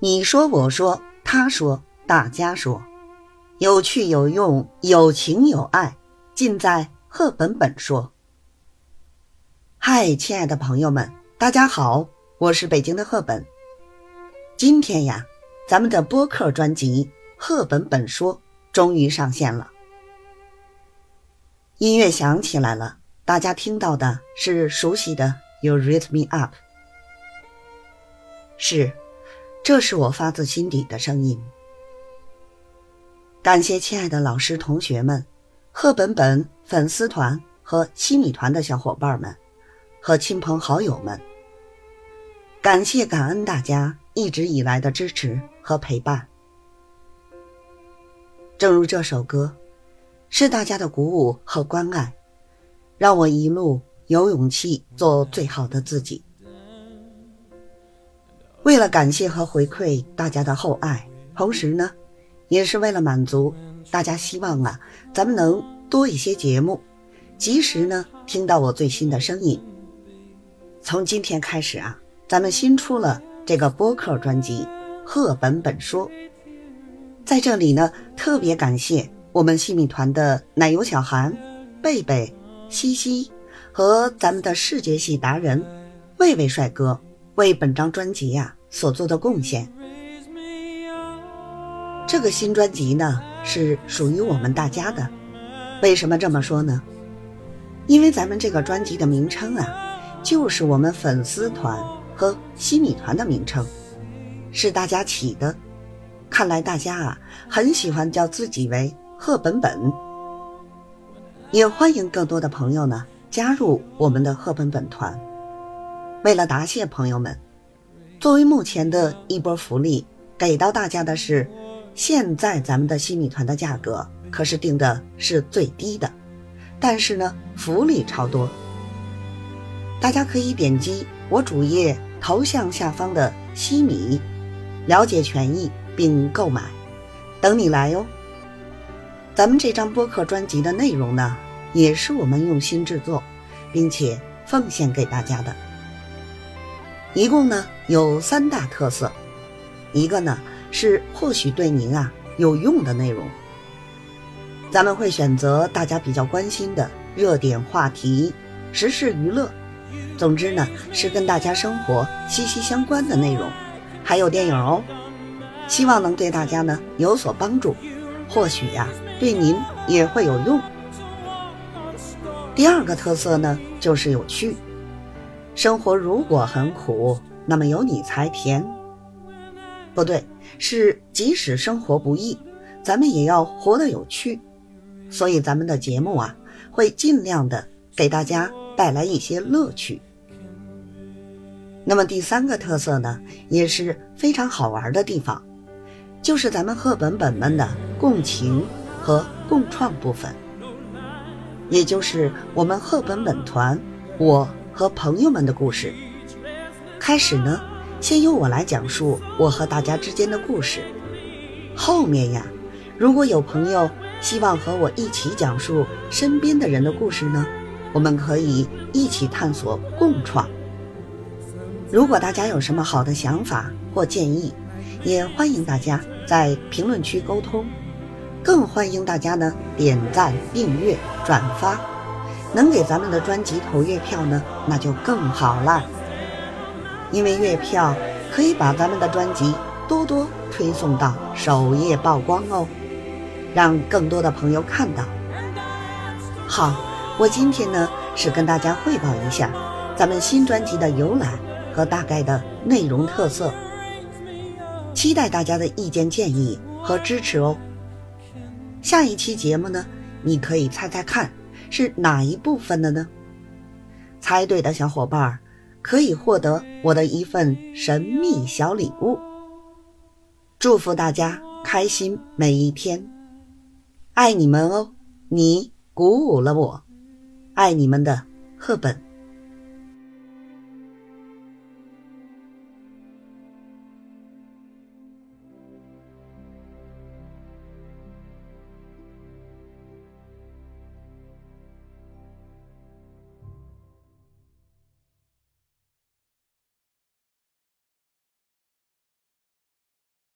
你说，我说，他说，大家说，有趣有用，有情有爱，尽在赫本本说。嗨，亲爱的朋友们，大家好，我是北京的赫本。今天呀，咱们的播客专辑《赫本本说》终于上线了。音乐响起来了，大家听到的是熟悉的《You Raise Me Up》，是。这是我发自心底的声音。感谢亲爱的老师、同学们、贺本本粉丝团和西米团的小伙伴们和亲朋好友们，感谢感恩大家一直以来的支持和陪伴。正如这首歌，是大家的鼓舞和关爱，让我一路有勇气做最好的自己。为了感谢和回馈大家的厚爱，同时呢，也是为了满足大家希望啊，咱们能多一些节目，及时呢听到我最新的声音。从今天开始啊，咱们新出了这个播客专辑《赫本本说》。在这里呢，特别感谢我们戏米团的奶油小韩、贝贝、西西和咱们的视觉系达人魏魏帅哥为本张专辑呀。所做的贡献，这个新专辑呢是属于我们大家的。为什么这么说呢？因为咱们这个专辑的名称啊，就是我们粉丝团和西米团的名称，是大家起的。看来大家啊很喜欢叫自己为贺本本，也欢迎更多的朋友呢加入我们的贺本本团。为了答谢朋友们。作为目前的一波福利，给到大家的是，现在咱们的新米团的价格可是定的是最低的，但是呢，福利超多。大家可以点击我主页头像下方的西米，了解权益并购买，等你来哟。咱们这张播客专辑的内容呢，也是我们用心制作，并且奉献给大家的。一共呢有三大特色，一个呢是或许对您啊有用的内容。咱们会选择大家比较关心的热点话题、时事娱乐，总之呢是跟大家生活息息相关的内容，还有电影哦。希望能对大家呢有所帮助，或许呀对您也会有用。第二个特色呢就是有趣。生活如果很苦，那么有你才甜。不对，是即使生活不易，咱们也要活得有趣。所以咱们的节目啊，会尽量的给大家带来一些乐趣。那么第三个特色呢，也是非常好玩的地方，就是咱们赫本本们的共情和共创部分，也就是我们赫本本团我。和朋友们的故事，开始呢，先由我来讲述我和大家之间的故事。后面呀，如果有朋友希望和我一起讲述身边的人的故事呢，我们可以一起探索共创。如果大家有什么好的想法或建议，也欢迎大家在评论区沟通，更欢迎大家呢点赞、订阅、转发。能给咱们的专辑投月票呢，那就更好了。因为月票可以把咱们的专辑多多推送到首页曝光哦，让更多的朋友看到。好，我今天呢是跟大家汇报一下咱们新专辑的由来和大概的内容特色，期待大家的意见建议和支持哦。下一期节目呢，你可以猜猜看。是哪一部分的呢？猜对的小伙伴可以获得我的一份神秘小礼物。祝福大家开心每一天，爱你们哦！你鼓舞了我，爱你们的赫本。